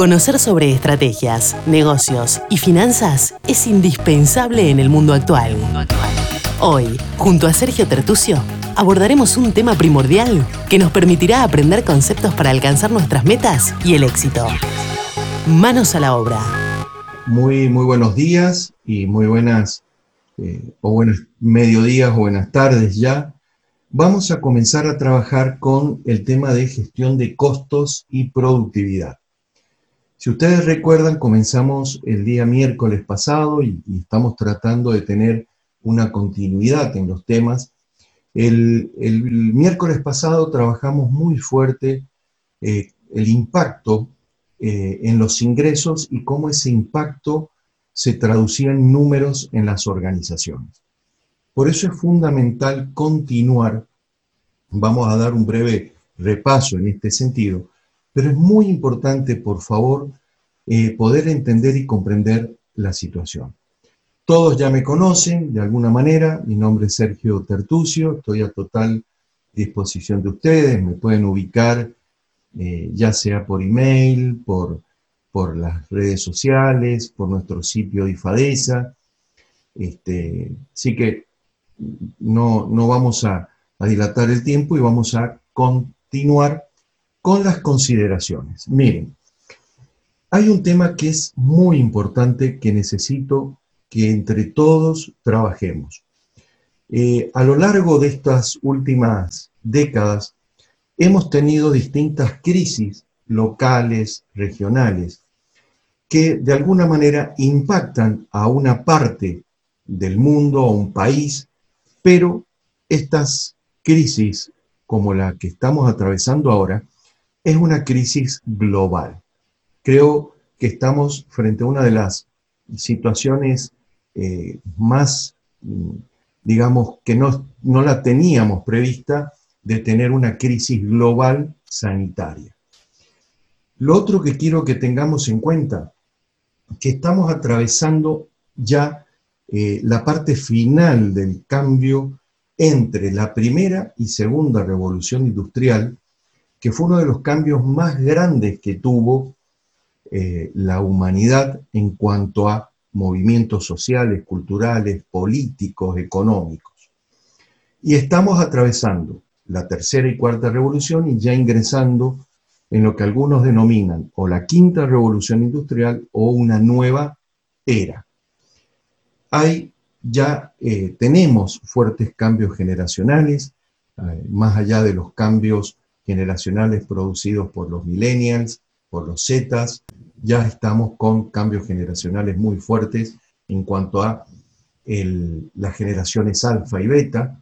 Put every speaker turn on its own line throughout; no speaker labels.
Conocer sobre estrategias, negocios y finanzas es indispensable en el mundo actual. Hoy, junto a Sergio Tertucio, abordaremos un tema primordial que nos permitirá aprender conceptos para alcanzar nuestras metas y el éxito. Manos a la obra.
Muy, muy buenos días y muy buenas, eh, o buenos mediodías o buenas tardes ya. Vamos a comenzar a trabajar con el tema de gestión de costos y productividad. Si ustedes recuerdan, comenzamos el día miércoles pasado y, estamos tratando de tener una continuidad en los temas. El, miércoles pasado trabajamos muy fuerte eh, el impacto eh, en los ingresos y cómo ese impacto se traducía en números en las organizaciones. Por eso es fundamental continuar, vamos a dar un breve repaso en este sentido, pero es muy importante, por favor, eh, poder entender y comprender la situación. Todos ya me conocen de alguna manera, mi nombre es Sergio Tertucio, estoy a total disposición de ustedes, me pueden ubicar eh, ya sea por email, por, por las redes sociales, por nuestro sitio de IFADESA. Este, así que no, no vamos a dilatar el tiempo y vamos a continuar con las consideraciones. Miren, hay un tema que es muy importante que necesito que entre todos trabajemos. Eh, a lo largo de estas últimas décadas hemos tenido distintas crisis locales, regionales, que de alguna manera impactan a una parte del mundo, a un país, pero estas crisis, como la que estamos atravesando ahora, es una crisis global. Creo que estamos frente a una de las situaciones eh, más, mm, digamos, que no, no la teníamos prevista de tener una crisis global sanitaria. Lo otro que quiero que tengamos en cuenta, que estamos atravesando ya eh, la parte final del cambio entre la primera y segunda revolución industrial, que fue uno de los cambios más grandes que tuvo eh, la humanidad en cuanto a movimientos sociales, culturales, políticos, económicos. Y estamos atravesando la tercera y cuarta revolución y ya ingresando en lo que algunos denominan o la quinta revolución industrial o una nueva era. Hay ya eh, tenemos fuertes cambios generacionales, eh, más allá de los cambios generacionales producidos por los millennials, por los Zetas, ya estamos con cambios generacionales muy fuertes en cuanto a las generaciones alfa y beta,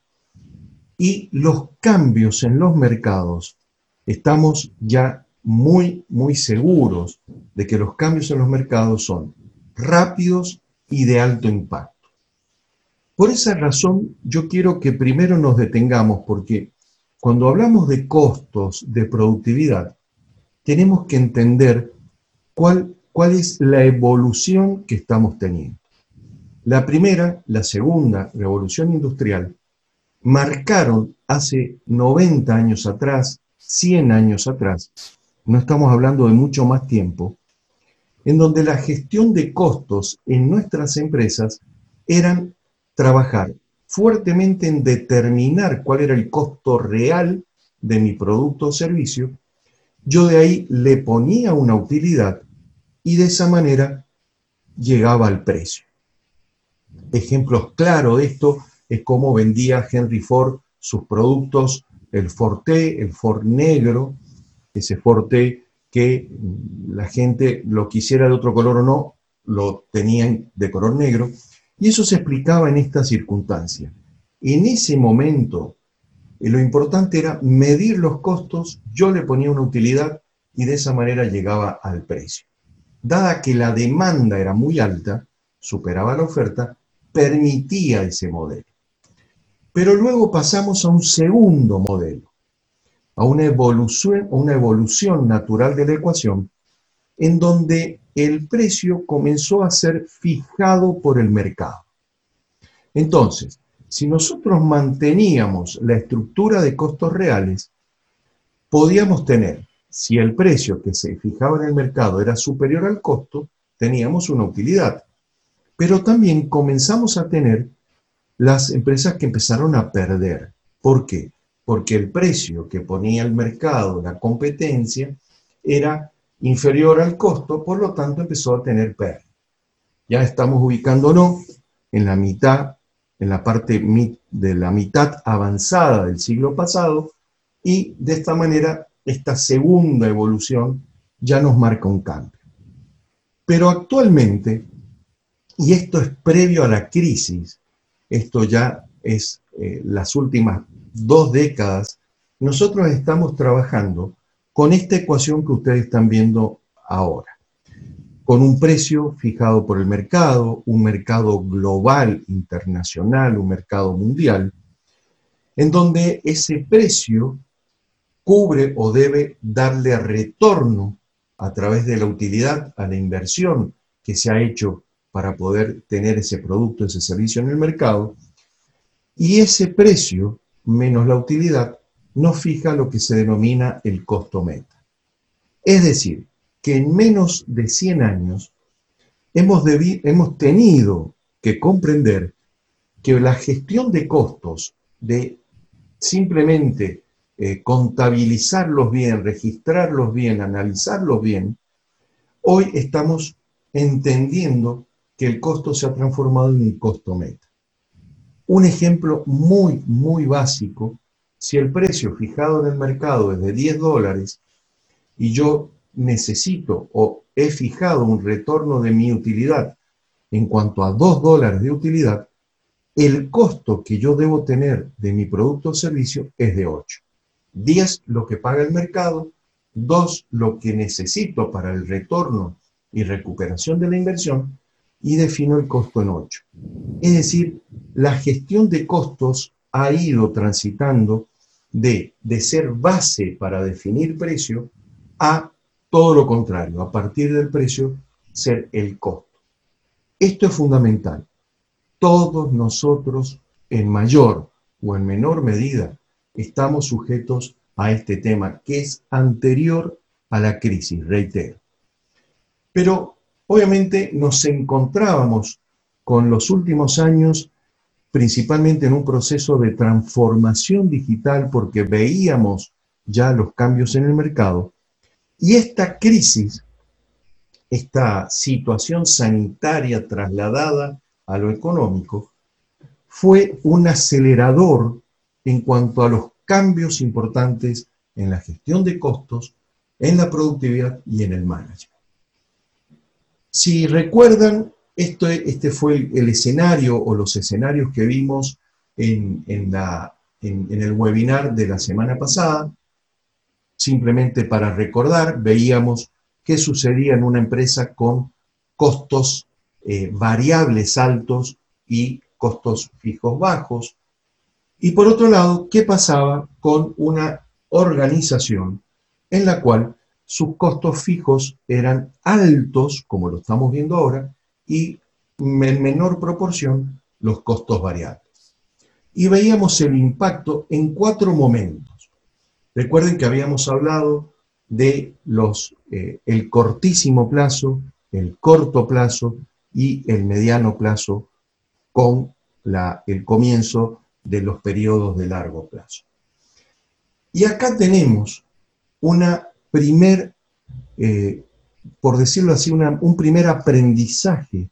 y los cambios en los mercados, estamos ya muy, muy seguros de que los cambios en los mercados son rápidos y de alto impacto. Por esa razón, yo quiero que primero nos detengamos, porque cuando hablamos de costos de productividad, tenemos que entender cuál, cuál es la evolución que estamos teniendo. La primera, la segunda revolución industrial, marcaron hace 90 años atrás, 100 años atrás, no estamos hablando de mucho más tiempo, en donde la gestión de costos en nuestras empresas eran trabajar fuertemente en determinar cuál era el costo real de mi producto o servicio yo de ahí le ponía una utilidad y de esa manera llegaba al precio. Ejemplos claros de esto es cómo vendía Henry Ford sus productos, el Forte, el Ford negro, ese Forte que la gente lo quisiera de otro color o no, lo tenían de color negro, y eso se explicaba en esta circunstancia. En ese momento y lo importante era medir los costos, yo le ponía una utilidad y de esa manera llegaba al precio. Dada que la demanda era muy alta, superaba la oferta, permitía ese modelo. Pero luego pasamos a un segundo modelo, a una evolución, una evolución natural de la ecuación, en donde el precio comenzó a ser fijado por el mercado. Entonces, si nosotros manteníamos la estructura de costos reales, podíamos tener si el precio que se fijaba en el mercado era superior al costo, teníamos una utilidad. Pero también comenzamos a tener las empresas que empezaron a perder. ¿Por qué? Porque el precio que ponía el mercado, la competencia, era inferior al costo, por lo tanto empezó a tener pérdida. Ya estamos ubicándonos en la mitad, en la parte de la mitad avanzada del siglo pasado, y de esta manera esta segunda evolución ya nos marca un cambio. Pero actualmente, y esto es previo a la crisis, esto ya es eh, las últimas dos décadas, nosotros estamos trabajando con esta ecuación que ustedes están viendo ahora, con un precio fijado por el mercado, un mercado global, internacional, un mercado mundial, en donde ese precio cubre o debe darle retorno a través de la utilidad a la inversión que se ha hecho para poder tener ese producto, ese servicio en el mercado, y ese precio menos la utilidad nos fija lo que se denomina el costo meta. Es decir, que en menos de 100 años hemos, hemos tenido que comprender que la gestión de costos, de simplemente eh, contabilizarlos bien, registrarlos bien, analizarlos bien, hoy estamos entendiendo que el costo se ha transformado en un costo meta. Un ejemplo muy, muy básico, si el precio fijado en el mercado es de 10 dólares y yo necesito o he fijado un retorno de mi utilidad en cuanto a 2 dólares de utilidad, el costo que yo debo tener de mi producto o servicio es de 8. 10 lo que paga el mercado, 2 lo que necesito para el retorno y recuperación de la inversión y defino el costo en 8. Es decir, la gestión de costos ha ido transitando de, de ser base para definir precio a todo lo contrario, a partir del precio ser el costo. Esto es fundamental. Todos nosotros, en mayor o en menor medida, estamos sujetos a este tema que es anterior a la crisis, reitero. Pero obviamente nos encontrábamos con los últimos años principalmente en un proceso de transformación digital porque veíamos ya los cambios en el mercado y esta crisis, esta situación sanitaria trasladada a lo económico, fue un acelerador en cuanto a los cambios importantes en la gestión de costos, en la productividad y en el management. Si recuerdan, esto, este fue el, escenario o los escenarios que vimos en, la, en, el webinar de la semana pasada. Simplemente para recordar, veíamos qué sucedía en una empresa con costos eh, variables altos y costos fijos bajos, y por otro lado, ¿qué pasaba con una organización en la cual sus costos fijos eran altos, como lo estamos viendo ahora, y en menor proporción los costos variables? Y veíamos el impacto en cuatro momentos. Recuerden que habíamos hablado de los, eh, el cortísimo plazo, el corto plazo y el mediano plazo con la, el comienzo de los periodos de largo plazo. Y acá tenemos una primer, eh, por decirlo así, un primer aprendizaje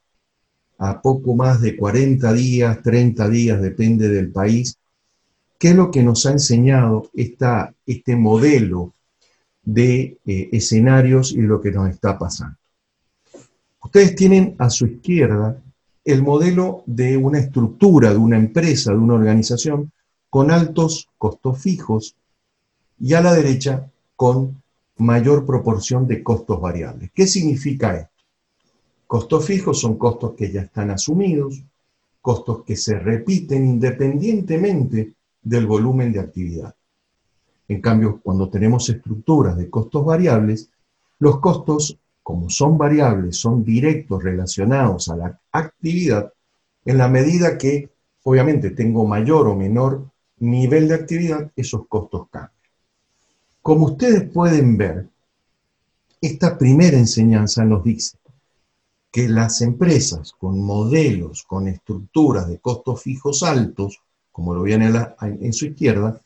a poco más de 40 días, 30 días, depende del país, qué es lo que nos ha enseñado esta, este modelo de eh, escenarios y lo que nos está pasando. Ustedes tienen a su izquierda el modelo de una estructura, de una empresa, de una organización con altos costos fijos y a la derecha con mayor proporción de costos variables. ¿Qué significa esto? Costos fijos son costos que ya están asumidos, costos que se repiten independientemente del volumen de actividad. En cambio, cuando tenemos estructuras de costos variables, los costos como son variables, son directos relacionados a la actividad, en la medida que obviamente tengo mayor o menor nivel de actividad, esos costos cambian. Como ustedes pueden ver, esta primera enseñanza nos dice que las empresas con modelos, con estructuras de costos fijos altos, como lo viene en su izquierda,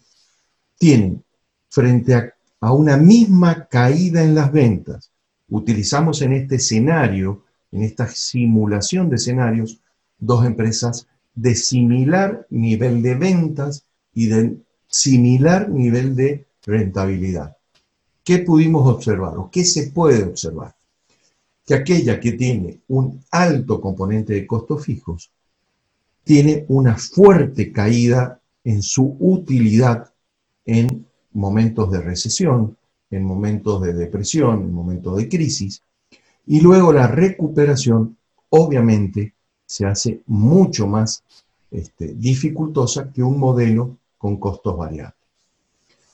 tienen frente a, a una misma caída en las ventas, utilizamos en este escenario, en esta simulación de escenarios, dos empresas de similar nivel de ventas y de similar nivel de rentabilidad. ¿Qué pudimos observar o qué se puede observar? Que aquella que tiene un alto componente de costos fijos tiene una fuerte caída en su utilidad en momentos de recesión, en momentos de depresión, en momentos de crisis, y luego la recuperación obviamente se hace mucho más este, dificultosa que un modelo con costos variables.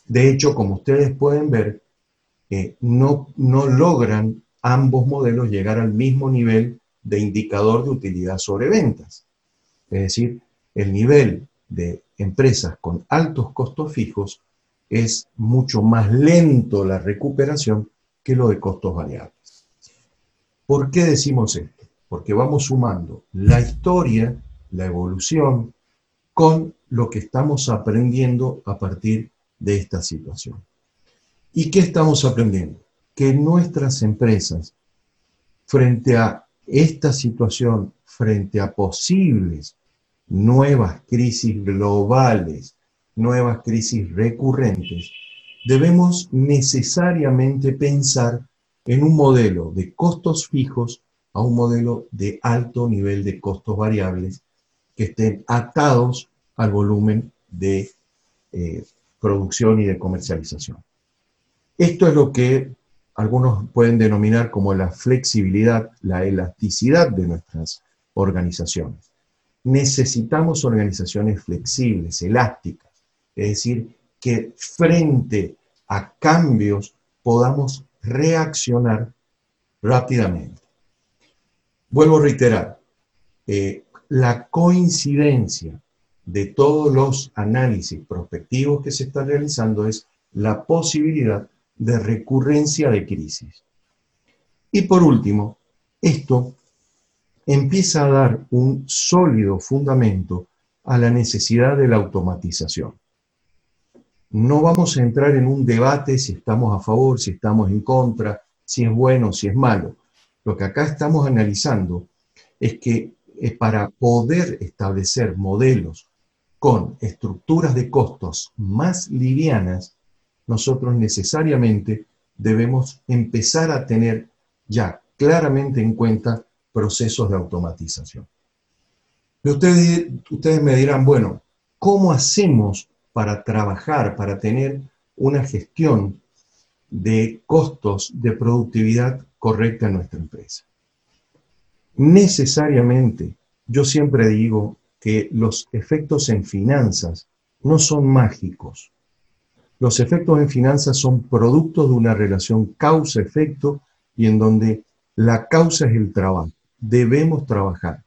De hecho, como ustedes pueden ver, eh, no, no logran ambos modelos llegar al mismo nivel de indicador de utilidad sobre ventas. Es decir, el nivel de empresas con altos costos fijos es mucho más lento la recuperación que lo de costos variables. ¿Por qué decimos esto? Porque vamos sumando la historia, la evolución, con lo que estamos aprendiendo a partir de esta situación. ¿Y qué estamos aprendiendo? Que nuestras empresas, frente a esta situación, frente a posibles nuevas crisis globales, nuevas crisis recurrentes, debemos necesariamente pensar en un modelo de costos fijos a un modelo de alto nivel de costos variables que estén atados al volumen de eh, producción y de comercialización. Esto es lo que algunos pueden denominar como la flexibilidad, la elasticidad de nuestras organizaciones. Necesitamos organizaciones flexibles, elásticas, es decir, que frente a cambios podamos reaccionar rápidamente. Vuelvo a reiterar, eh, la coincidencia de todos los análisis prospectivos que se están realizando es la posibilidad de recurrencia de crisis. Y por último, esto empieza a dar un sólido fundamento a la necesidad de la automatización. No vamos a entrar en un debate si estamos a favor, si estamos en contra, si es bueno, si es malo. Lo que acá estamos analizando es que eh, para poder establecer modelos con estructuras de costos más livianas, nosotros necesariamente debemos empezar a tener ya claramente en cuenta procesos de automatización. Ustedes, ustedes me dirán, bueno, ¿cómo hacemos para trabajar, para tener una gestión de costos de productividad correcta en nuestra empresa? Necesariamente, yo siempre digo que los efectos en finanzas no son mágicos. Los efectos en finanzas son productos de una relación causa-efecto y en donde la causa es el trabajo. Debemos trabajar.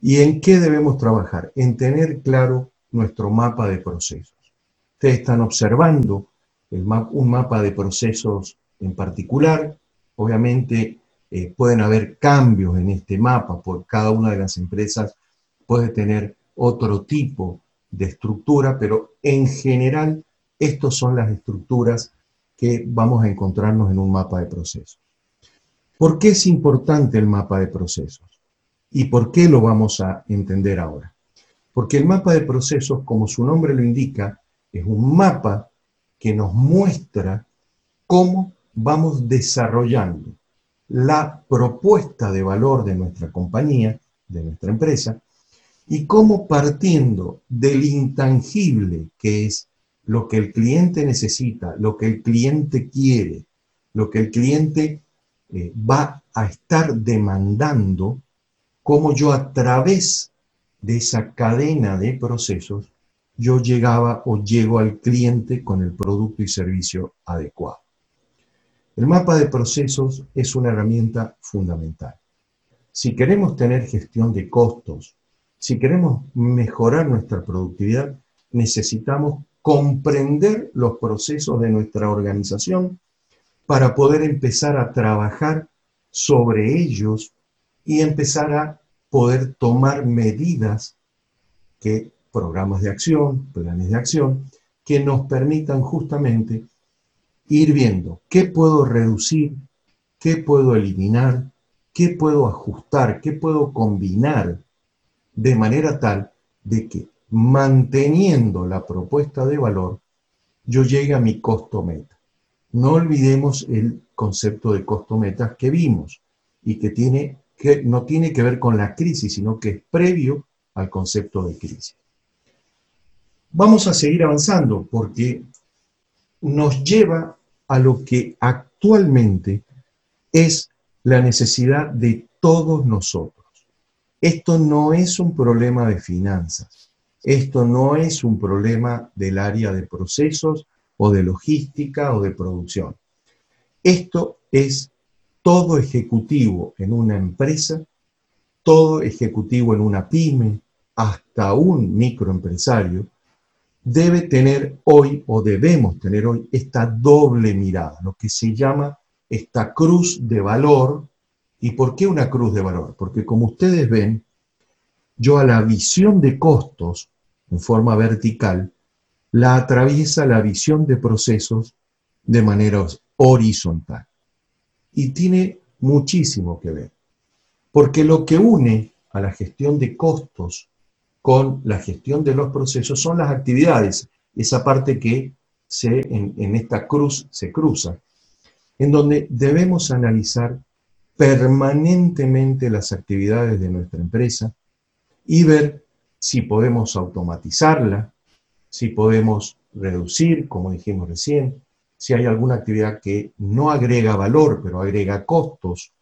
¿Y en qué debemos trabajar? En tener claro nuestro mapa de procesos. Ustedes están observando un mapa de procesos en particular. Obviamente eh, pueden haber cambios en este mapa por cada una de las empresas, puede tener otro tipo de estructura, pero en general estas son las estructuras que vamos a encontrarnos en un mapa de procesos. ¿Por qué es importante el mapa de procesos? ¿Y por qué lo vamos a entender ahora? Porque el mapa de procesos, como su nombre lo indica, es un mapa que nos muestra cómo vamos desarrollando la propuesta de valor de nuestra compañía, de nuestra empresa, y cómo partiendo del intangible que es lo que el cliente necesita, lo que el cliente quiere, lo que el cliente eh, va a estar demandando, cómo yo a través de esa cadena de procesos, yo llegaba o llego al cliente con el producto y servicio adecuado. El mapa de procesos es una herramienta fundamental. Si queremos tener gestión de costos, si queremos mejorar nuestra productividad, necesitamos comprender los procesos de nuestra organización para poder empezar a trabajar sobre ellos y empezar a poder tomar medidas que programas de acción, planes de acción, que nos permitan justamente ir viendo qué puedo reducir, qué puedo eliminar, qué puedo ajustar, qué puedo combinar, de manera tal de que manteniendo la propuesta de valor, yo llegue a mi costo meta. No olvidemos el concepto de costo meta que vimos y que, tiene, que no tiene que ver con la crisis, sino que es previo al concepto de crisis. Vamos a seguir avanzando porque nos lleva a lo que actualmente es la necesidad de todos nosotros. Esto no es un problema de finanzas, esto no es un problema del área de procesos o de logística o de producción. Esto es todo ejecutivo en una empresa, todo ejecutivo en una pyme, hasta un microempresario, debe tener hoy o debemos tener hoy esta doble mirada, lo que se llama esta cruz de valor. ¿Y por qué una cruz de valor? Porque como ustedes ven, yo a la visión de costos en forma vertical, la atraviesa la visión de procesos de manera horizontal. Y tiene muchísimo que ver, porque lo que une a la gestión de costos con la gestión de los procesos son las actividades, esa parte que se, en, en esta cruz se cruza, en donde debemos analizar permanentemente las actividades de nuestra empresa y ver si podemos automatizarla, si podemos reducir, como dijimos recién, si hay alguna actividad que no agrega valor, pero agrega costos,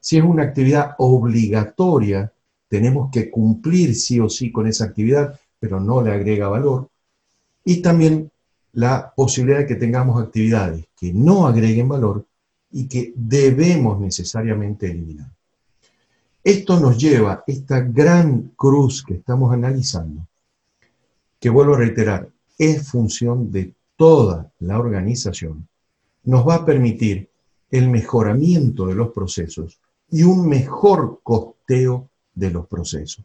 si es una actividad obligatoria, tenemos que cumplir sí o sí con esa actividad, pero no le agrega valor, y también la posibilidad de que tengamos actividades que no agreguen valor y que debemos necesariamente eliminar. Esto nos lleva, esta gran cruz que estamos analizando, que vuelvo a reiterar, es función de toda la organización, nos va a permitir el mejoramiento de los procesos y un mejor costeo de los procesos.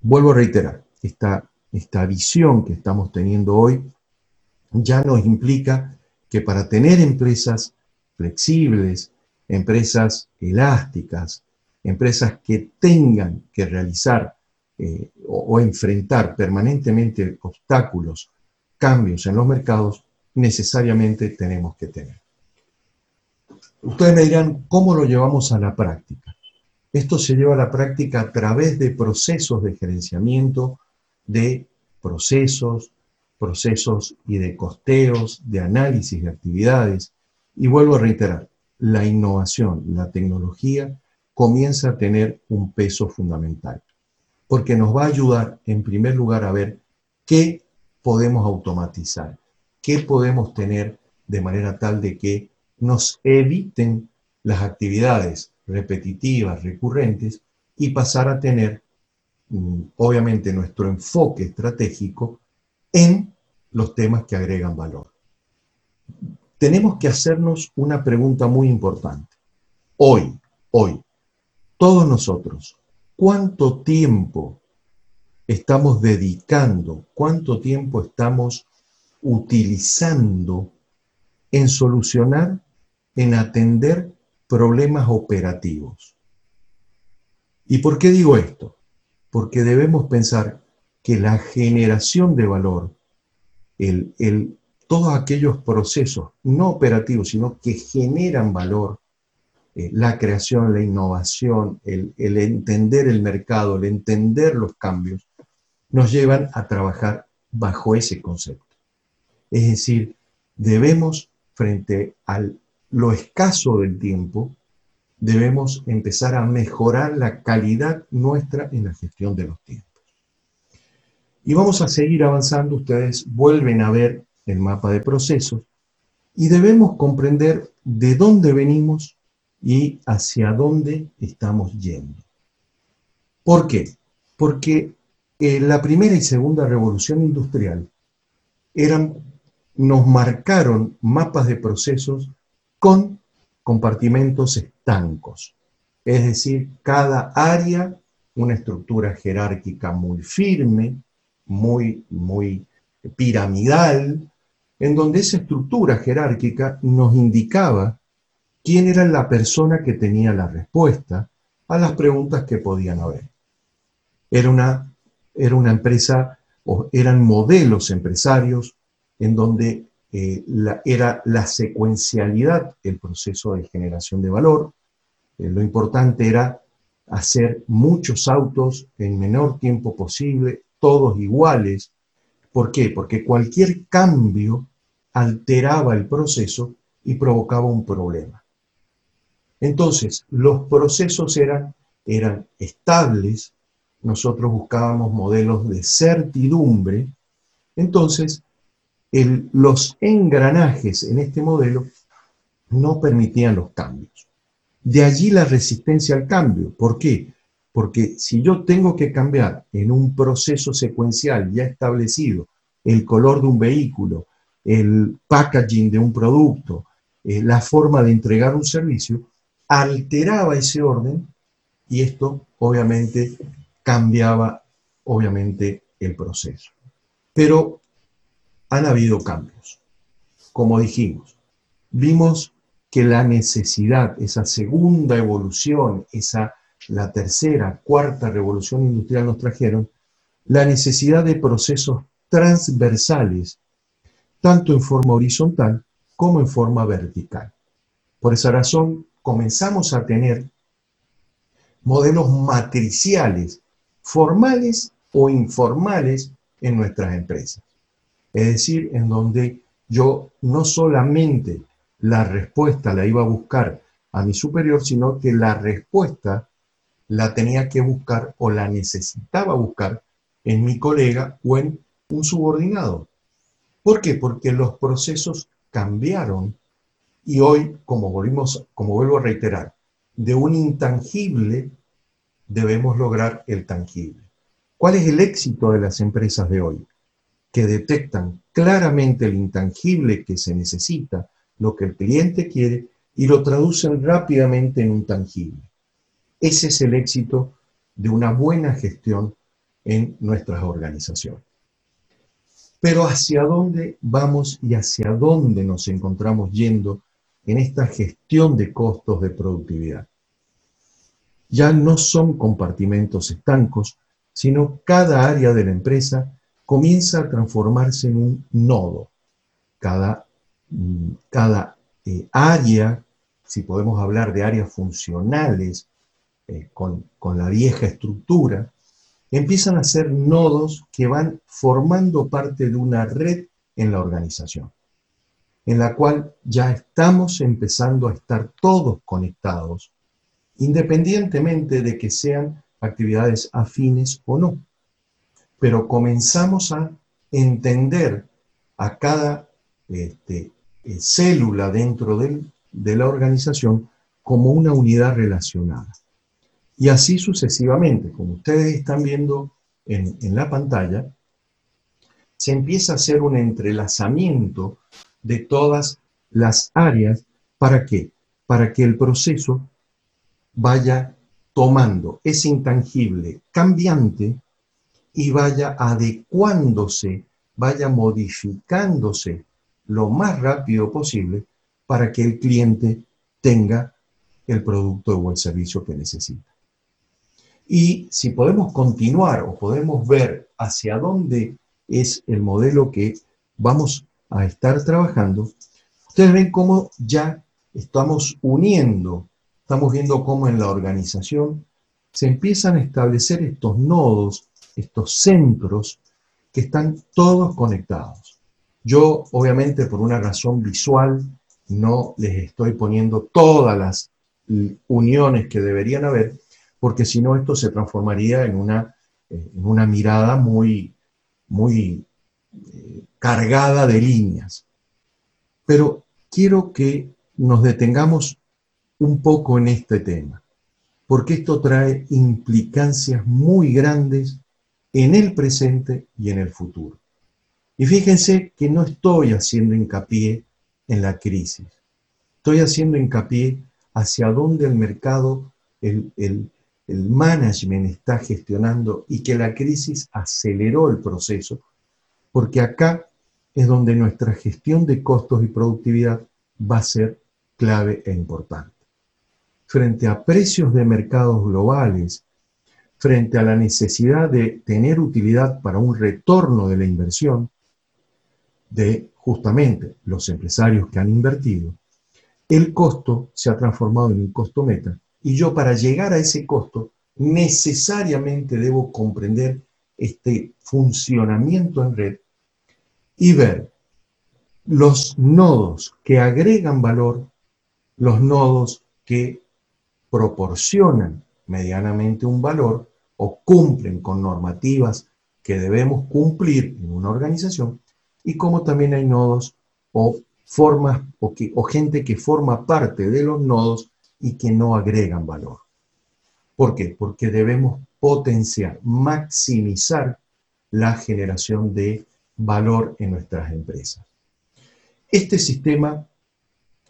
Vuelvo a reiterar, esta, esta visión que estamos teniendo hoy ya nos implica que para tener empresas flexibles, empresas elásticas, empresas que tengan que realizar eh, o, o enfrentar permanentemente obstáculos, cambios en los mercados, necesariamente tenemos que tener. Ustedes me dirán, ¿cómo lo llevamos a la práctica? Esto se lleva a la práctica a través de procesos de gerenciamiento, de procesos, procesos y de costeos, de análisis de actividades. Y vuelvo a reiterar, la innovación, la tecnología comienza a tener un peso fundamental, porque nos va a ayudar en primer lugar a ver qué podemos automatizar, qué podemos tener de manera tal de que nos eviten las actividades repetitivas, recurrentes, y pasar a tener, mm, obviamente, nuestro enfoque estratégico en los temas que agregan valor. Tenemos que hacernos una pregunta muy importante. Hoy, hoy, todos nosotros, ¿cuánto tiempo estamos dedicando, cuánto tiempo estamos utilizando en solucionar, en atender problemas operativos? ¿Y por qué digo esto? Porque debemos pensar que la generación de valor, el, el, todos aquellos procesos no operativos, sino que generan valor, eh, la creación, la innovación, el, el entender el mercado, el entender los cambios, nos llevan a trabajar bajo ese concepto. Es decir, debemos, frente a lo escaso del tiempo, debemos empezar a mejorar la calidad nuestra en la gestión de los tiempos. Y vamos a seguir avanzando, ustedes vuelven a ver el mapa de procesos y debemos comprender de dónde venimos y hacia dónde estamos yendo. ¿Por qué? Porque eh, la primera y segunda revolución industrial eran, nos marcaron mapas de procesos con compartimentos estancos. Es decir, cada área, una estructura jerárquica muy firme, muy, muy piramidal, en donde esa estructura jerárquica nos indicaba quién era la persona que tenía la respuesta a las preguntas que podían haber. Era una, era una empresa, o eran modelos empresarios en donde eh, era la secuencialidad el proceso de generación de valor. Eh, lo importante era hacer muchos autos en menor tiempo posible, todos iguales. ¿Por qué? Porque cualquier cambio alteraba el proceso y provocaba un problema. Entonces, los procesos eran, eran estables, nosotros buscábamos modelos de certidumbre, entonces los engranajes en este modelo no permitían los cambios. De allí la resistencia al cambio. ¿Por qué? Porque si yo tengo que cambiar en un proceso secuencial ya establecido el color de un vehículo, el packaging de un producto, eh, la forma de entregar un servicio, alteraba ese orden y esto obviamente cambiaba obviamente el proceso. Pero han habido cambios. Como dijimos, vimos que la necesidad, esa segunda evolución, esa la tercera, cuarta revolución industrial nos trajeron, la necesidad de procesos transversales, tanto en forma horizontal como en forma vertical. Por esa razón, comenzamos a tener modelos matriciales, formales o informales en nuestras empresas es decir, en donde yo no solamente la respuesta la iba a buscar a mi superior, sino que la respuesta la tenía que buscar o la necesitaba buscar en mi colega o en un subordinado. ¿Por qué? Porque los procesos cambiaron y hoy, como, volvimos, como vuelvo a reiterar, de un intangible debemos lograr el tangible. ¿Cuál es el éxito de las empresas de hoy? que detectan claramente el intangible que se necesita, lo que el cliente quiere, y lo traducen rápidamente en un tangible. Ese es el éxito de una buena gestión en nuestras organizaciones. Pero ¿hacia dónde vamos y hacia dónde nos encontramos yendo en esta gestión de costos de productividad? Ya no son compartimentos estancos, sino cada área de la empresa comienza a transformarse en un nodo. Cada, mm, eh, área, si podemos hablar de áreas funcionales eh, con, la vieja estructura, empiezan a ser nodos que van formando parte de una red en la organización, en la cual ya estamos empezando a estar todos conectados, independientemente de que sean actividades afines o no pero comenzamos a entender a cada este, eh, célula dentro de la organización como una unidad relacionada. Y así sucesivamente, como ustedes están viendo en, la pantalla, se empieza a hacer un entrelazamiento de todas las áreas. ¿Para qué? Para que el proceso vaya tomando ese intangible cambiante y vaya adecuándose, vaya modificándose lo más rápido posible para que el cliente tenga el producto o el servicio que necesita. Y si podemos continuar o podemos ver hacia dónde es el modelo que vamos a estar trabajando, ustedes ven cómo ya estamos uniendo, estamos viendo cómo en la organización se empiezan a establecer estos nodos estos centros que están todos conectados. Yo, obviamente, por una razón visual, no les estoy poniendo todas las uniones que deberían haber, porque si no esto se transformaría en una, eh, en una mirada muy, muy eh, cargada de líneas. Pero quiero que nos detengamos un poco en este tema, porque esto trae implicancias muy grandes en el presente y en el futuro. Y fíjense que no estoy haciendo hincapié en la crisis. estoy haciendo hincapié hacia dónde el mercado, el, el, el management está gestionando y que la crisis aceleró el proceso, porque acá es donde nuestra gestión de costos y productividad va a ser clave e importante. Frente a precios de mercados globales, frente a la necesidad de tener utilidad para un retorno de la inversión de justamente los empresarios que han invertido, el costo se ha transformado en un costo meta y yo para llegar a ese costo necesariamente debo comprender este funcionamiento en red y ver los nodos que agregan valor, los nodos que proporcionan medianamente un valor o cumplen con normativas que debemos cumplir en una organización, y como también hay nodos o formas o, o gente que forma parte de los nodos y que no agregan valor. ¿Por qué? Porque debemos potenciar, maximizar la generación de valor en nuestras empresas. Este sistema,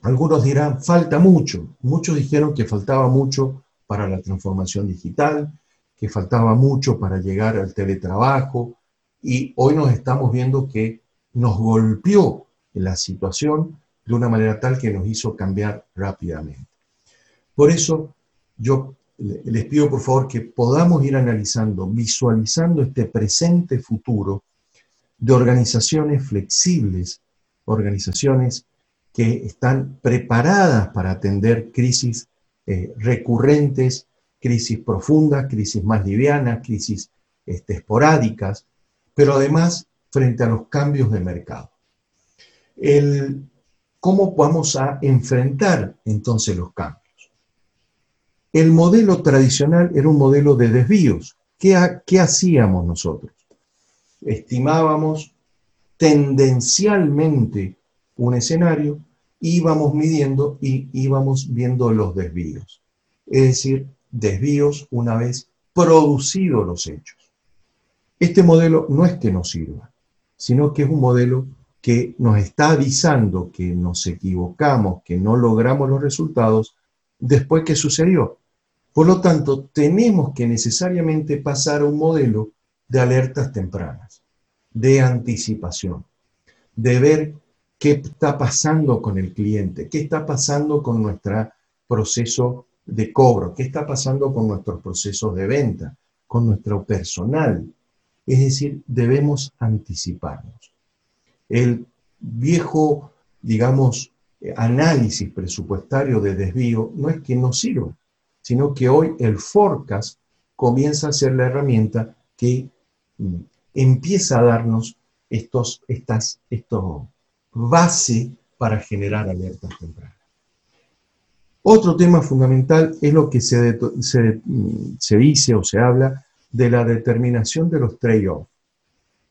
algunos dirán, falta mucho. Muchos dijeron que faltaba mucho para la transformación digital, que faltaba mucho para llegar al teletrabajo, y hoy nos estamos viendo que nos golpeó la situación de una manera tal que nos hizo cambiar rápidamente. Por eso yo les pido por favor que podamos ir analizando, visualizando este presente futuro de organizaciones flexibles, organizaciones que están preparadas para atender crisis eh, recurrentes, crisis profundas, crisis más livianas, crisis este, esporádicas, pero además frente a los cambios de mercado. ¿Cómo vamos a enfrentar entonces los cambios? El modelo tradicional era un modelo de desvíos. ¿Qué, hacíamos nosotros? estimábamos tendencialmente un escenario, íbamos midiendo y íbamos viendo los desvíos. Es decir, desvíos una vez producidos los hechos. Este modelo no es que nos sirva, sino que es un modelo que nos está avisando que nos equivocamos, que no logramos los resultados después que sucedió. Por lo tanto, tenemos que necesariamente pasar a un modelo de alertas tempranas, de anticipación, de ver qué está pasando con el cliente, qué está pasando con nuestro proceso de cobro, qué está pasando con nuestros procesos de venta, con nuestro personal. Es decir, debemos anticiparnos. El viejo, digamos, análisis presupuestario de desvío no es que no sirva, sino que hoy el forecast comienza a ser la herramienta que empieza a darnos estos, estas, estos base para generar alertas tempranas. Otro tema fundamental es lo que se, se, dice o se habla de la determinación de los trade-offs.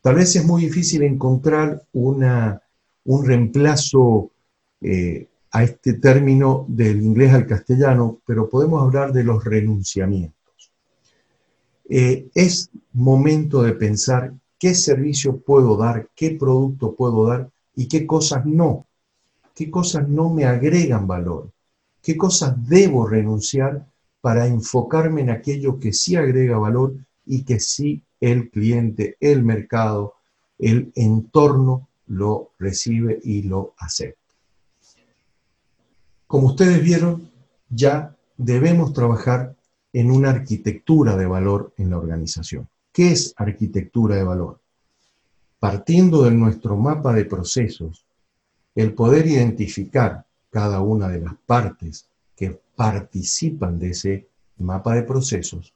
Tal vez es muy difícil encontrar una, un reemplazo eh, a este término del inglés al castellano, pero podemos hablar de los renunciamientos. Eh, es momento de pensar qué servicio puedo dar, qué producto puedo dar y qué cosas no. Qué cosas no me agregan valor. Qué cosas debo renunciar para enfocarme en aquello que sí agrega valor y que sí el cliente, el mercado, el entorno lo recibe y lo acepta. Como ustedes vieron, ya debemos trabajar en una arquitectura de valor en la organización. ¿Qué es arquitectura de valor? Partiendo de nuestro mapa de procesos, el poder identificar cada una de las partes que participan de ese mapa de procesos,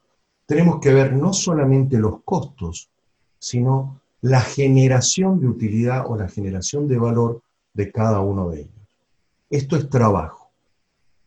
tenemos que ver no solamente los costos, sino la generación de utilidad o la generación de valor de cada uno de ellos. Esto es trabajo,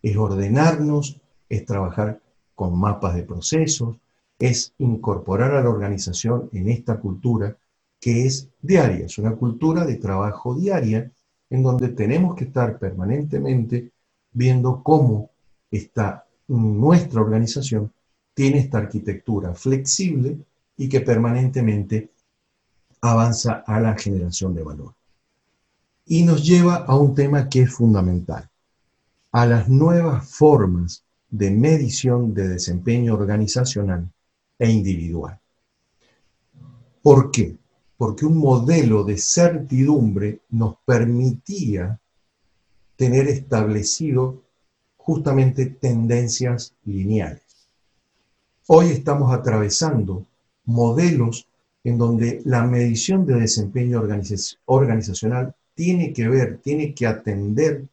es ordenarnos, es trabajar con mapas de procesos, es incorporar a la organización en esta cultura que es diaria, es una cultura de trabajo diaria en donde tenemos que estar permanentemente viendo cómo está nuestra organización tiene esta arquitectura flexible y que permanentemente avanza a la generación de valor. Y nos lleva a un tema que es fundamental. A las nuevas formas de medición de desempeño organizacional e individual. ¿Por qué? Porque un modelo de certidumbre nos permitía tener establecido justamente tendencias lineales. Hoy estamos atravesando modelos en donde la medición de desempeño organizacional tiene que ver, tiene que atender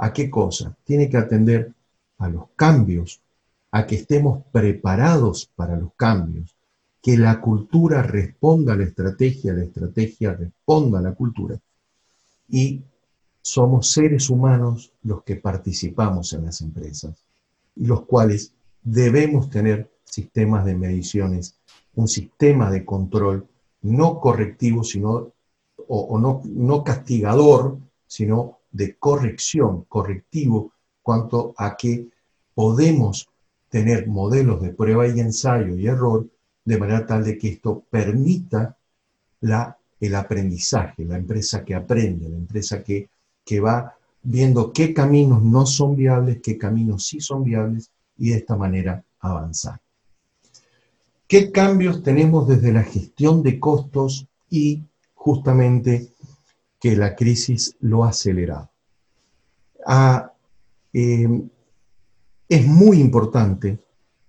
a qué cosa? Tiene que atender a los cambios, a que estemos preparados para los cambios, que la cultura responda a la estrategia, la estrategia responda a la cultura. Y somos seres humanos los que participamos en las empresas, los cuales debemos tener sistemas de mediciones, un sistema de control no correctivo, sino, o, no, no castigador, sino de corrección, correctivo, cuanto a que podemos tener modelos de prueba y ensayo y error de manera tal de que esto permita la, el aprendizaje, la empresa que aprende, la empresa que, que va viendo qué caminos no son viables, qué caminos sí son viables y de esta manera avanzar. ¿Qué cambios tenemos desde la gestión de costos y justamente que la crisis lo ha acelerado? Ah, eh, es muy importante,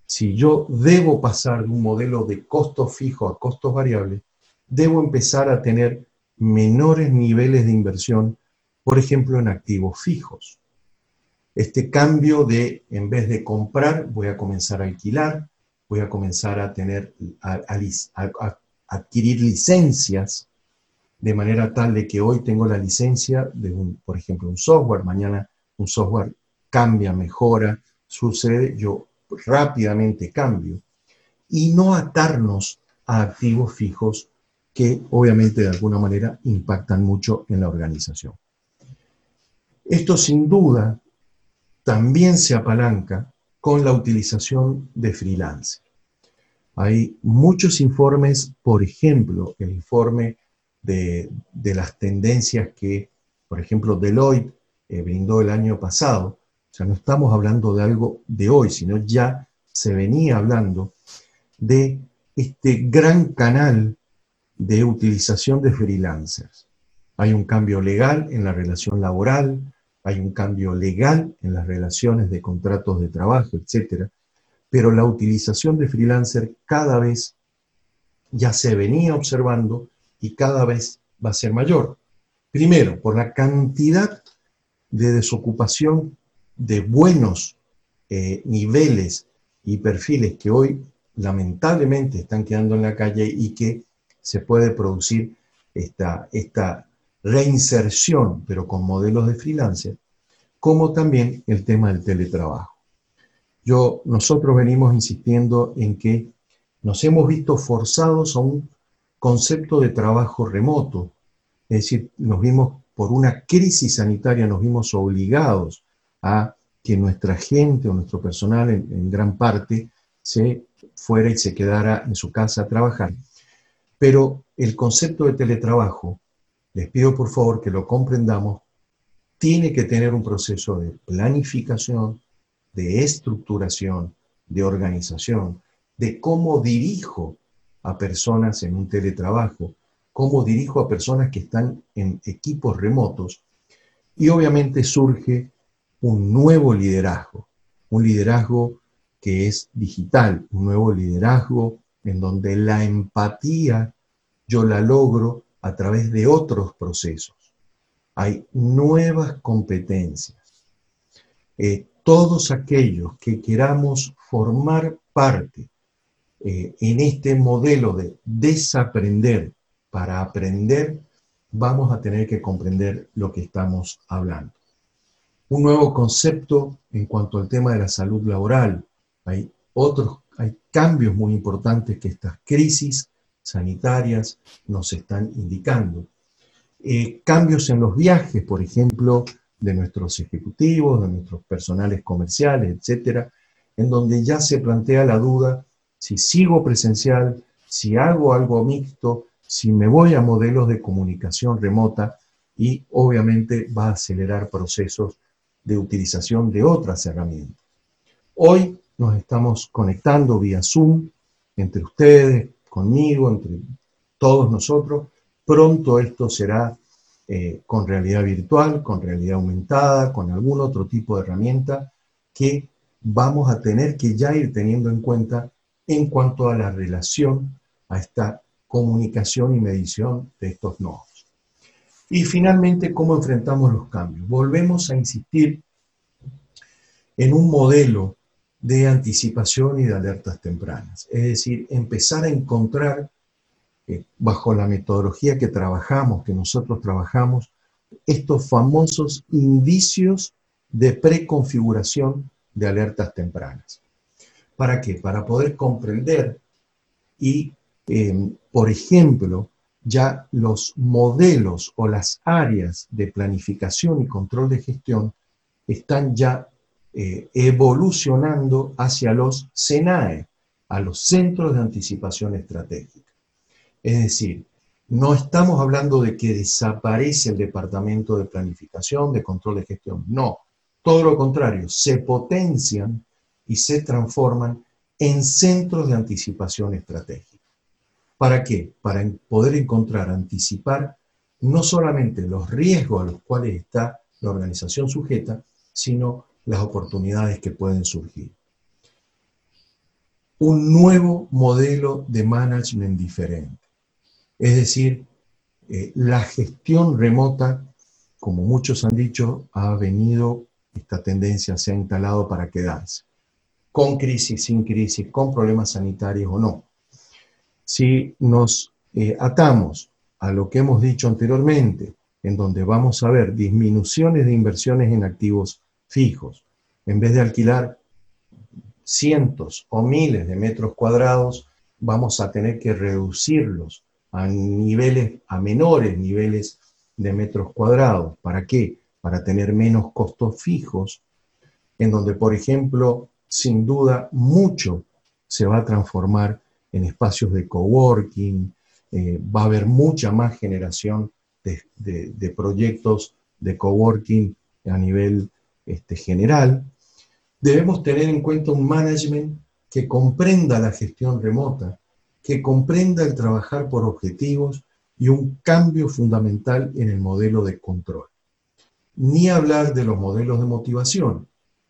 si yo debo pasar de un modelo de costos fijos a costos variables, debo empezar a tener menores niveles de inversión, por ejemplo, en activos fijos. Este cambio de, en vez de comprar, voy a comenzar a alquilar, voy a comenzar a tener, a, adquirir licencias, de manera tal de que hoy tengo la licencia de, un, por ejemplo, un software, mañana un software cambia, mejora, sucede, yo rápidamente cambio. Y no atarnos a activos fijos que obviamente de alguna manera impactan mucho en la organización. Esto sin duda también se apalanca con la utilización de freelance. Hay muchos informes, por ejemplo, el informe de, las tendencias que, por ejemplo, Deloitte eh, brindó el año pasado. O sea, no estamos hablando de algo de hoy, sino ya se venía hablando de este gran canal de utilización de freelancers. Hay un cambio legal en la relación laboral, hay un cambio legal en las relaciones de contratos de trabajo, etc. Pero la utilización de freelancer cada vez ya se venía observando y cada vez va a ser mayor. Primero, por la cantidad de desocupación de buenos eh, niveles y perfiles que hoy lamentablemente están quedando en la calle y que se puede producir esta, esta reinserción, pero con modelos de freelancer, como también el tema del teletrabajo. Yo, nosotros venimos insistiendo en que nos hemos visto forzados a un concepto de trabajo remoto, es decir, nos vimos por una crisis sanitaria, nos vimos obligados a que nuestra gente o nuestro personal en, en gran parte se fuera y se quedara en su casa a trabajar. Pero el concepto de teletrabajo les pido por favor que lo comprendamos, tiene que tener un proceso de planificación, de estructuración, de organización, de cómo dirijo a personas en un teletrabajo, cómo dirijo a personas que están en equipos remotos. Y obviamente surge un nuevo liderazgo, un liderazgo que es digital, un nuevo liderazgo en donde la empatía yo la logro a través de otros procesos. Hay nuevas competencias. Eh, todos aquellos que queramos formar parte eh, en este modelo de desaprender para aprender, vamos a tener que comprender lo que estamos hablando. Un nuevo concepto en cuanto al tema de la salud laboral. Hay otros, hay cambios muy importantes que estas crisis sanitarias nos están indicando. Eh, cambios en los viajes, por ejemplo, de nuestros ejecutivos, de nuestros personales comerciales, etcétera, en donde ya se plantea la duda si sigo presencial, si hago algo mixto, si me voy a modelos de comunicación remota y obviamente va a acelerar procesos de utilización de otras herramientas. Hoy nos estamos conectando vía Zoom entre ustedes, conmigo, entre todos nosotros. Pronto esto será eh, con realidad virtual, con realidad aumentada, con algún otro tipo de herramienta que vamos a tener que ya ir teniendo en cuenta en cuanto a la relación a esta comunicación y medición de estos nodos. Y finalmente, ¿cómo enfrentamos los cambios? Volvemos a insistir en un modelo de anticipación y de alertas tempranas. Es decir, empezar a encontrar, eh, bajo la metodología que trabajamos, que nosotros trabajamos, estos famosos indicios de preconfiguración de alertas tempranas. ¿Para qué? Para poder comprender y, em, por ejemplo, ya los modelos o las áreas de planificación y control de gestión están ya eh, evolucionando hacia los CENAE, a los Centros de Anticipación Estratégica. Es decir, no estamos hablando de que desaparece el Departamento de Planificación, de Control de Gestión, no, todo lo contrario, se potencian y se transforman en centros de anticipación estratégica. ¿Para qué? Para poder encontrar, anticipar no solamente los riesgos a los cuales está la organización sujeta, sino las oportunidades que pueden surgir. Un nuevo modelo de management diferente. Es decir, eh, la gestión remota, como muchos han dicho, ha venido, esta tendencia se ha instalado para quedarse. Con crisis, sin crisis, con problemas sanitarios o no. Si nos eh, atamos a lo que hemos dicho anteriormente, en donde vamos a ver disminuciones de inversiones en activos fijos. En vez de alquilar cientos o miles de metros cuadrados, vamos a tener que reducirlos a niveles, a menores niveles de metros cuadrados. ¿Para qué? Para tener menos costos fijos, en donde, por ejemplo, sin duda, mucho se va a transformar en espacios de coworking, eh, va a haber mucha más generación de, de proyectos de coworking a nivel este, general, debemos tener en cuenta un management que comprenda la gestión remota, que comprenda el trabajar por objetivos y un cambio fundamental en el modelo de control. Ni hablar de los modelos de motivación,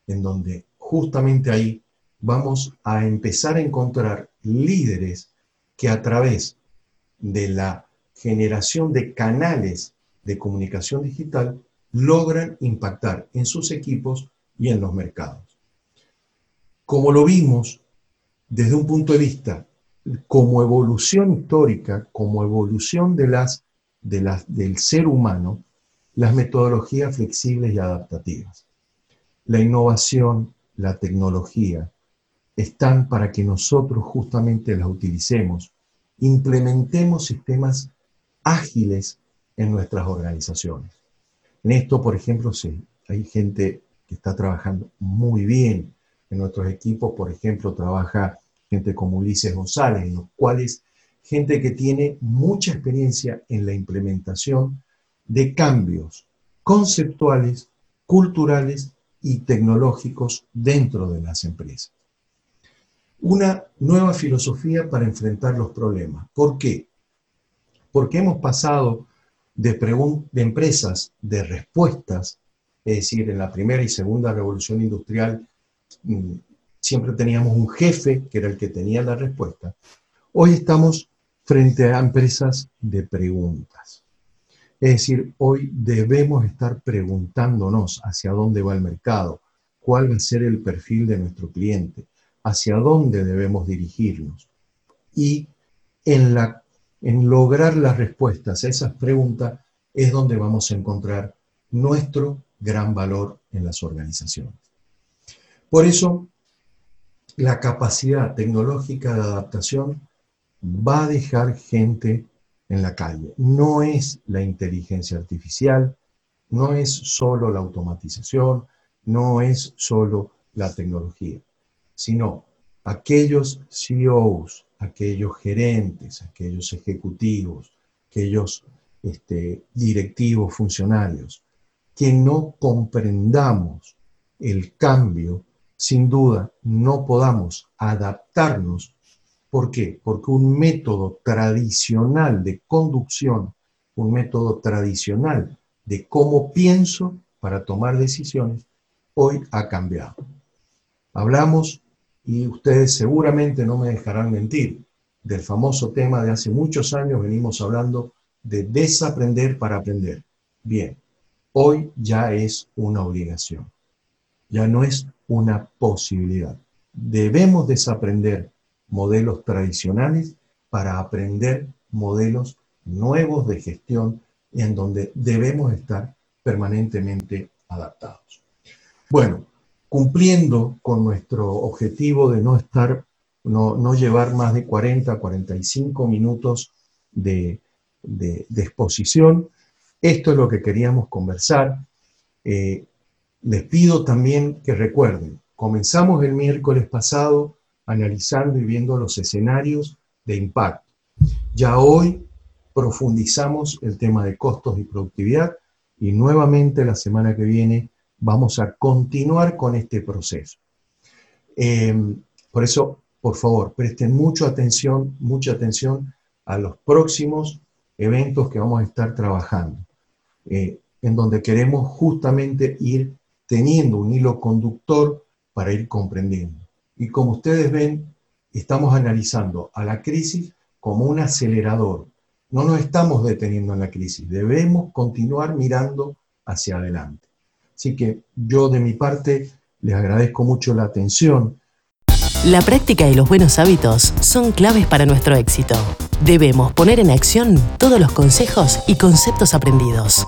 en donde justamente ahí vamos a empezar a encontrar líderes que a través de la generación de canales de comunicación digital logran impactar en sus equipos y en los mercados. Como lo vimos desde un punto de vista como evolución histórica, como evolución del ser humano, las metodologías flexibles y adaptativas. La innovación, la tecnología, están para que nosotros justamente las utilicemos, implementemos sistemas ágiles en nuestras organizaciones. En esto, por ejemplo, sí, hay gente que está trabajando muy bien. En nuestros equipos, por ejemplo, trabaja gente como Ulises González, en los cuales gente que tiene mucha experiencia en la implementación de cambios conceptuales, culturales y tecnológicos dentro de las empresas. Una nueva filosofía para enfrentar los problemas. ¿Por qué? Porque hemos pasado de, de empresas de respuestas, es decir, en la primera y segunda revolución industrial mm, siempre teníamos un jefe que era el que tenía la respuesta. Hoy estamos frente a empresas de preguntas. Es decir, hoy debemos estar preguntándonos hacia dónde va el mercado, cuál va a ser el perfil de nuestro cliente, hacia dónde debemos dirigirnos. Y en lograr las respuestas a esas preguntas es donde vamos a encontrar nuestro gran valor en las organizaciones. Por eso, la capacidad tecnológica de adaptación va a dejar gente en la calle. No es la inteligencia artificial, no es solo la automatización, no es solo la tecnología, sino aquellos CEOs, aquellos gerentes, aquellos ejecutivos, aquellos este, directivos, funcionarios, que no comprendamos el cambio, sin duda no podamos adaptarnos. ¿Por qué? Porque un método tradicional de conducción, un método tradicional de cómo pienso para tomar decisiones, hoy ha cambiado. Hablamos, y ustedes seguramente no me dejarán mentir, del famoso tema de hace muchos años venimos hablando de desaprender para aprender. Bien, hoy ya es una obligación, ya no es una posibilidad. Debemos desaprender modelos tradicionales para aprender modelos nuevos de gestión en donde debemos estar permanentemente adaptados. Bueno, cumpliendo con nuestro objetivo de no estar, no, llevar más de 40, 45 minutos de, exposición, esto es lo que queríamos conversar. Eh, les pido también que recuerden, comenzamos el miércoles pasado analizando y viendo los escenarios de impacto. Ya hoy profundizamos el tema de costos y productividad y nuevamente la semana que viene vamos a continuar con este proceso. Em, por eso, por favor, presten mucha atención, mucha atención a los próximos eventos que vamos a estar trabajando, eh, en donde queremos justamente ir teniendo un hilo conductor para ir comprendiendo. Y como ustedes ven, estamos analizando a la crisis como un acelerador, no nos estamos deteniendo en la crisis, debemos continuar mirando hacia adelante. Así que yo de mi parte les agradezco mucho la atención.
La práctica y los buenos hábitos son claves para nuestro éxito. Debemos poner en acción todos los consejos y conceptos aprendidos.